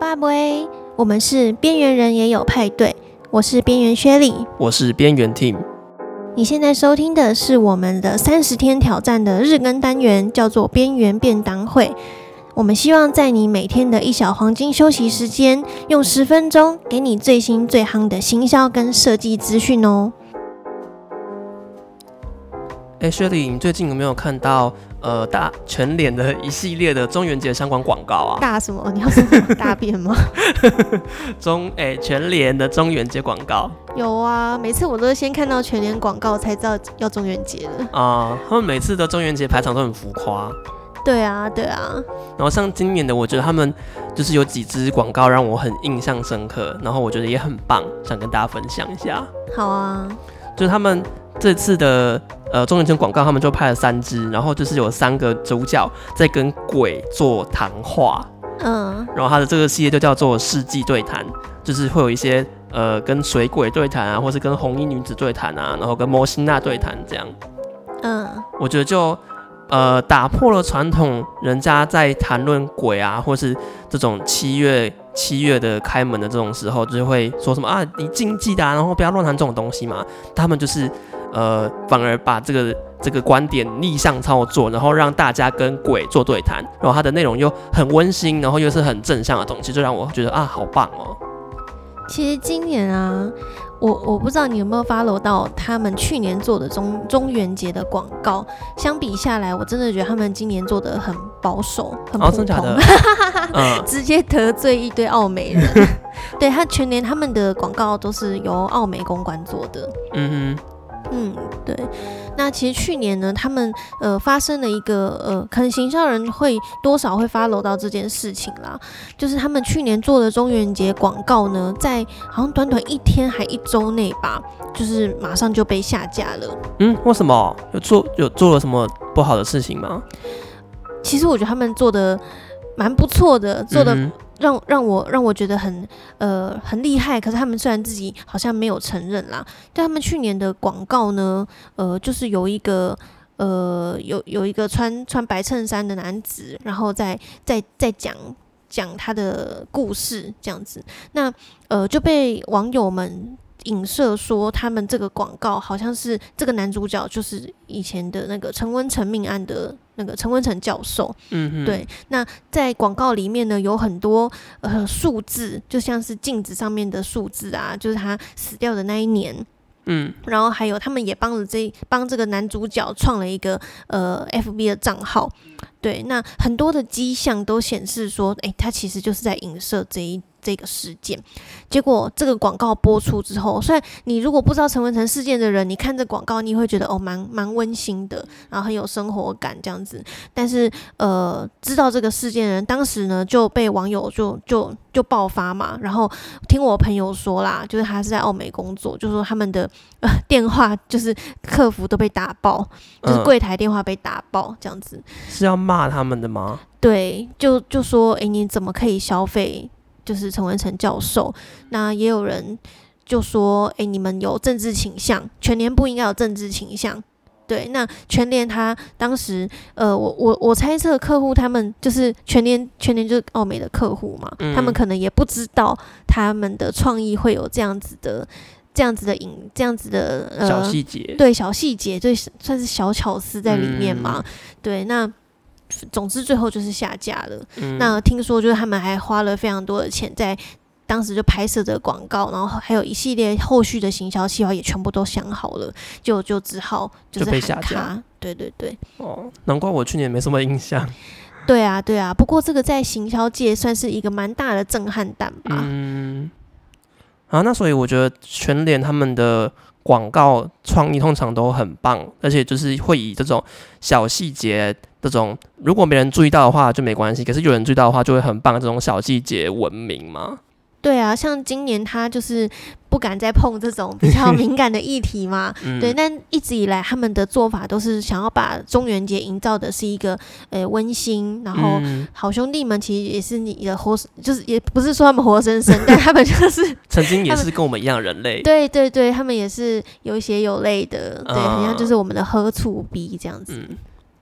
爸喂，我们是边缘人也有派对，我是边缘薛莉，我是边缘 Team。你现在收听的是我们的三十天挑战的日更单元，叫做边缘便当会。我们希望在你每天的一小黄金休息时间，用十分钟给你最新最夯的行销跟设计资讯哦。哎，，Shirley，，你最近有没有看到呃大全脸的一系列的中元节相关广告啊？大什么？你要说大便吗？中哎全脸的中元节广告有啊，每次我都是先看到全脸广告才知道要中元节的啊。他们每次的中元节排场都很浮夸。对啊，对啊。然后像今年的，我觉得他们就是有几支广告让我很印象深刻，然后我觉得也很棒，想跟大家分享一下。好啊，就是他们这次的。呃，中元节广告他们就拍了三支，然后就是有三个主角在跟鬼做谈话，嗯，然后他的这个系列就叫做世纪对谈，就是会有一些呃跟水鬼对谈啊，或是跟红衣女子对谈啊，然后跟摩西娜对谈这样，嗯，我觉得就呃打破了传统人家在谈论鬼啊，或是这种七月七月的开门的这种时候，就会说什么啊你禁忌的啊，然后不要乱谈这种东西嘛，他们就是。呃，反而把这个这个观点逆向操作，然后让大家跟鬼做对谈，然后它的内容又很温馨，然后又是很正向的东西，就让我觉得啊，好棒哦。其实今年啊，我我不知道你有没有 follow 到他们去年做的中中元节的广告，相比下来，我真的觉得他们今年做的很保守，很普通，哦、的 直接得罪一堆澳美人。对，他全年他们的广告都是由澳美公关做的。嗯哼。嗯，对。那其实去年呢，他们呃发生了一个呃，可能行销人会多少会 follow 到这件事情啦。就是他们去年做的中元节广告呢，在好像短短一天还一周内吧，就是马上就被下架了。嗯，为什么？有做有做了什么不好的事情吗？其实我觉得他们做的蛮不错的，做的。嗯让让我让我觉得很呃很厉害，可是他们虽然自己好像没有承认啦，但他们去年的广告呢，呃，就是有一个呃有有一个穿穿白衬衫的男子，然后在在在讲讲他的故事这样子，那呃就被网友们。影射说，他们这个广告好像是这个男主角就是以前的那个陈文成命案的那个陈文成教授。嗯，对。那在广告里面呢，有很多呃数字，就像是镜子上面的数字啊，就是他死掉的那一年。嗯，然后还有他们也帮了这帮这个男主角创了一个呃 FB 的账号。对，那很多的迹象都显示说，诶，他其实就是在影射这一。这个事件，结果这个广告播出之后，虽然你如果不知道陈文成事件的人，你看这广告，你会觉得哦，蛮蛮温馨的，然后很有生活感这样子。但是呃，知道这个事件的人，当时呢就被网友就就就爆发嘛。然后听我朋友说啦，就是他是在澳美工作，就说他们的呃电话就是客服都被打爆，就是柜台电话被打爆这样子。嗯，是要骂他们的吗？对，就就说诶，你怎么可以消费？就是陈文成教授，那也有人就说：“哎、欸，你们有政治倾向，全年不应该有政治倾向。”对，那全年他当时，呃，我我我猜测客户他们就是全年，全年就是奥美的客户嘛，嗯、他们可能也不知道他们的创意会有这样子的、这样子的影、这样子的呃小细节，对小细节，对算是小巧思在里面嘛。嗯、对，那。总之，最后就是下架了。嗯、那听说就是他们还花了非常多的钱在当时就拍摄的广告，然后还有一系列后续的行销计划也全部都想好了，就就只好就是就被下架。对对对。哦，难怪我去年没什么印象。对啊对啊，不过这个在行销界算是一个蛮大的震撼弹吧。嗯。啊，那所以我觉得全联他们的。广告创意通常都很棒，而且就是会以这种小细节，这种如果没人注意到的话就没关系，可是有人注意到的话就会很棒。这种小细节文明嘛。对啊，像今年他就是不敢再碰这种比较敏感的议题嘛。嗯、对，但一直以来他们的做法都是想要把中元节营造的是一个呃温馨，然后好兄弟们其实也是你的活，就是也不是说他们活生生，但他们就是 曾经也是跟我们一样人类。对对对，他们也是有血有泪的，对，好像就是我们的喝醋逼这样子。嗯，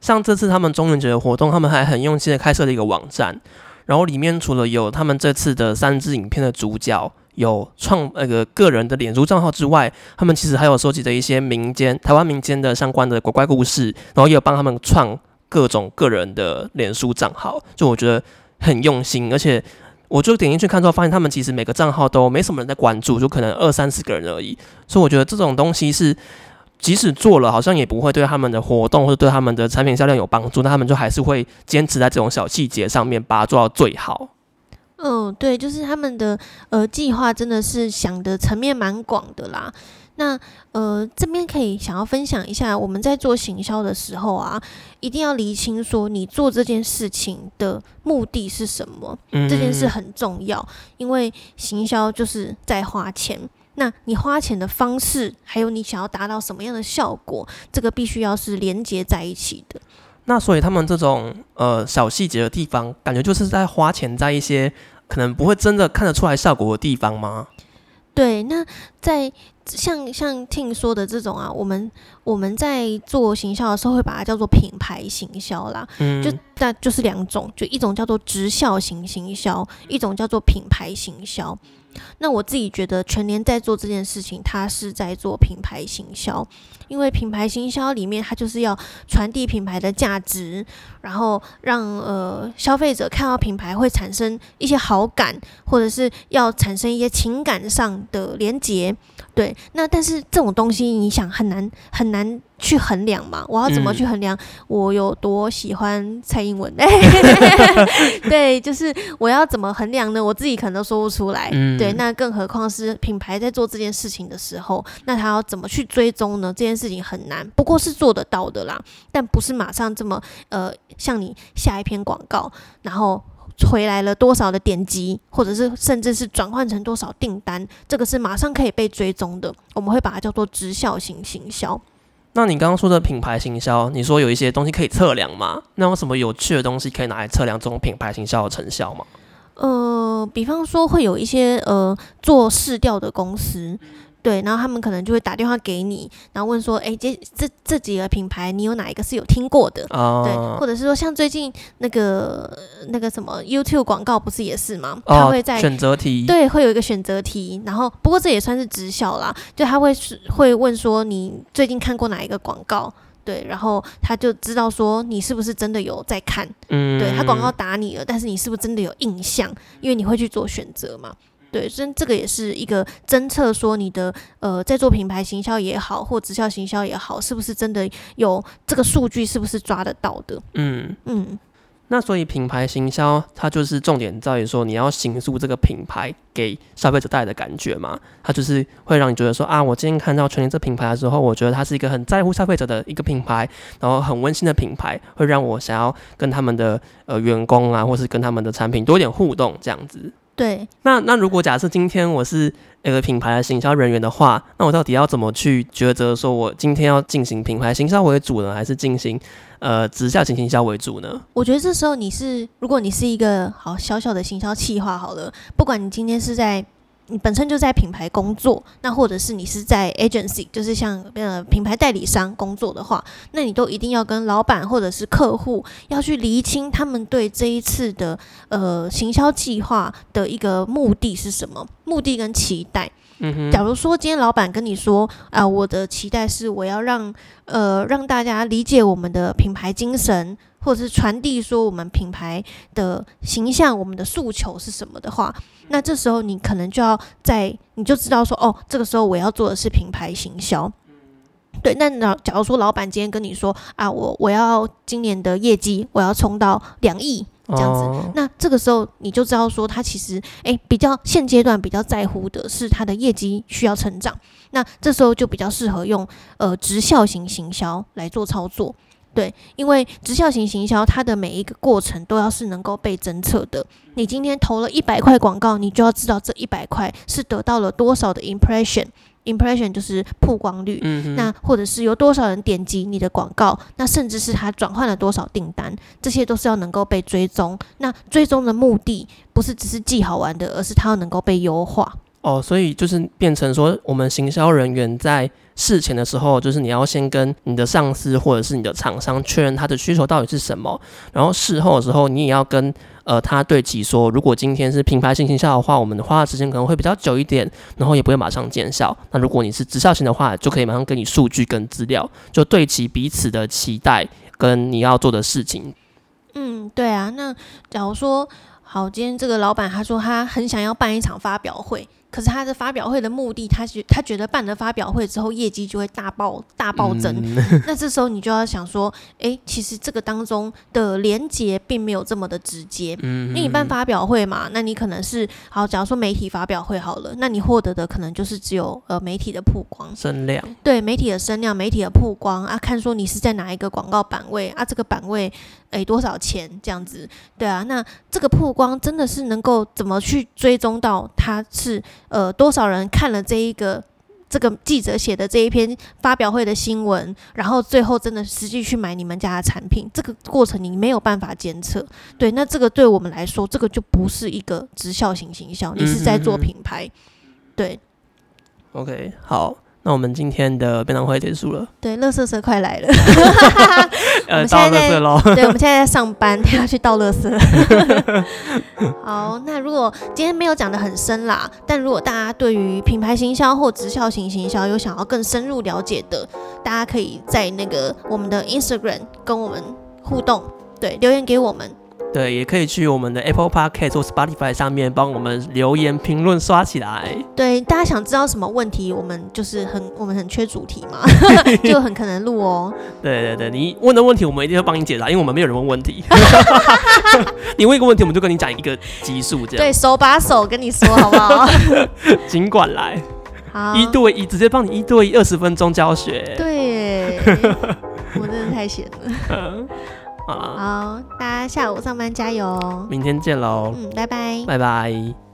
像这次他们中元节的活动，他们还很用心的开设了一个网站。然后里面除了有他们这次的三支影片的主角有创那个个人的脸书账号之外，他们其实还有收集的一些民间台湾民间的相关的鬼怪故事，然后也有帮他们创各种个人的脸书账号，就我觉得很用心，而且。我就点进去看之后，发现他们其实每个账号都没什么人在关注，就可能二三十个人而已。所以我觉得这种东西是，即使做了，好像也不会对他们的活动或者对他们的产品销量有帮助。那他们就还是会坚持在这种小细节上面，把它做到最好。嗯，对，就是他们的呃计划真的是想的层面蛮广的啦。那呃，这边可以想要分享一下，我们在做行销的时候啊，一定要厘清说你做这件事情的目的是什么。嗯，这件事很重要，因为行销就是在花钱。那你花钱的方式，还有你想要达到什么样的效果，这个必须要是连接在一起的。那所以他们这种呃小细节的地方，感觉就是在花钱在一些可能不会真的看得出来效果的地方吗？对，那在。像像听说的这种啊，我们我们在做行销的时候会把它叫做品牌行销啦，嗯，就那就是两种，就一种叫做直销型行销，一种叫做品牌行销。那我自己觉得全年在做这件事情，它是在做品牌行销，因为品牌行销里面它就是要传递品牌的价值，然后让呃消费者看到品牌会产生一些好感，或者是要产生一些情感上的连结。对，那但是这种东西你想很难很难去衡量嘛？我要怎么去衡量我有多喜欢蔡英文？对，就是我要怎么衡量呢？我自己可能都说不出来。对，那更何况是品牌在做这件事情的时候，那他要怎么去追踪呢？这件事情很难，不过是做得到的啦，但不是马上这么呃，像你下一篇广告，然后。回来了多少的点击，或者是甚至是转换成多少订单，这个是马上可以被追踪的。我们会把它叫做直销型行销。那你刚刚说的品牌行销，你说有一些东西可以测量吗？那有什么有趣的东西可以拿来测量这种品牌行销的成效吗？呃，比方说会有一些呃做市调的公司。对，然后他们可能就会打电话给你，然后问说：“哎，这这这几个品牌，你有哪一个是有听过的？” uh, 对，或者是说像最近那个那个什么 YouTube 广告不是也是吗？他会在、uh, 选择题，对，会有一个选择题。然后不过这也算是直销啦，就他会是会问说你最近看过哪一个广告？对，然后他就知道说你是不是真的有在看。嗯，对，他广告打你了，但是你是不是真的有印象？因为你会去做选择嘛。对，所以这个也是一个侦测，说你的呃，在做品牌行销也好，或直销行销也好，是不是真的有这个数据，是不是抓得到的？嗯嗯。那所以品牌行销它就是重点在于说，你要形塑这个品牌给消费者带来的感觉嘛。它就是会让你觉得说啊，我今天看到全联这品牌的时候，我觉得它是一个很在乎消费者的一个品牌，然后很温馨的品牌，会让我想要跟他们的呃员工啊，或是跟他们的产品多一点互动这样子。对，那那如果假设今天我是一个品牌的行销人员的话，那我到底要怎么去抉择？说我今天要进行品牌行销为主呢，还是进行呃直销型行销为主呢？我觉得这时候你是，如果你是一个好小小的行销企划好了，不管你今天是在。你本身就在品牌工作，那或者是你是在 agency，就是像呃品牌代理商工作的话，那你都一定要跟老板或者是客户要去厘清他们对这一次的呃行销计划的一个目的是什么，目的跟期待。假如说今天老板跟你说啊，呃，我的期待是我要让呃让大家理解我们的品牌精神。或者是传递说我们品牌的形象，我们的诉求是什么的话，那这时候你可能就要在，你就知道说，哦，这个时候我要做的是品牌行销。对，那老假如说老板今天跟你说啊，我我要今年的业绩我要冲到两亿这样子，哦，那这个时候你就知道说他其实诶比较现阶段比较在乎的是他的业绩需要成长，那这时候就比较适合用呃直销型行销来做操作。对，因为直销型行销，它的每一个过程都要是能够被侦测的。你今天投了一百块广告，你就要知道这一百块是得到了多少的 impression，impression 就是曝光率。嗯。那或者是有多少人点击你的广告，那甚至是他转换了多少订单，这些都是要能够被追踪。那追踪的目的不是只是记好玩的，而是它要能够被优化。哦，所以就是变成说，我们行销人员在事前的时候，就是你要先跟你的上司或者是你的厂商确认他的需求到底是什么，然后事后的时候，你也要跟呃他对齐说，如果今天是品牌型行销的话，我们花的时间可能会比较久一点，然后也不会马上见效。那如果你是直销型的话，就可以马上给你数据跟资料，就对齐彼此的期待跟你要做的事情。嗯，对啊，那假如说好，今天这个老板他说他很想要办一场发表会。可是他的发表会的目的，他觉他觉得办了发表会之后，业绩就会大爆大暴增。嗯、那这时候你就要想说，哎、欸，其实这个当中的连接并没有这么的直接。嗯，因为你办发表会嘛，那你可能是好，假如说媒体发表会好了，那你获得的可能就是只有呃媒体的曝光声量。对，媒体的声量，媒体的曝光啊，看说你是在哪一个广告版位啊，这个版位哎、欸、多少钱这样子。对啊，那这个曝光真的是能够怎么去追踪到它是？呃，多少人看了这一个这个记者写的这一篇发表会的新闻，然后最后真的实际去买你们家的产品，这个过程你没有办法监测。对，那这个对我们来说，这个就不是一个直销型行销，你是在做品牌。对，OK，好。那我们今天的便当会结束了。对，乐色车快来了。呃，倒乐色喽。对，我们现在在上班，要去倒乐色。好，那如果今天没有讲的很深啦，但如果大家对于品牌行销或直销型行销有想要更深入了解的，大家可以在那个我们的 Instagram 跟我们互动，对，留言给我们。对，也可以去我们的 Apple Podcast 或 Spotify 上面帮我们留言评论刷起来。对，大家想知道什么问题，我们就是很我们很缺主题嘛，就很可能录哦。对对对，你问的问题我们一定会帮你解答，因为我们没有人问问题。你问一个问题，我们就跟你讲一个级数这样。对，手把手跟你说好不好？尽管来。好。一对一，直接帮你一对一二十分钟教学。对，我真的太闲了。好，好，大家下午上班加油！明天见喽！嗯，拜拜，拜拜。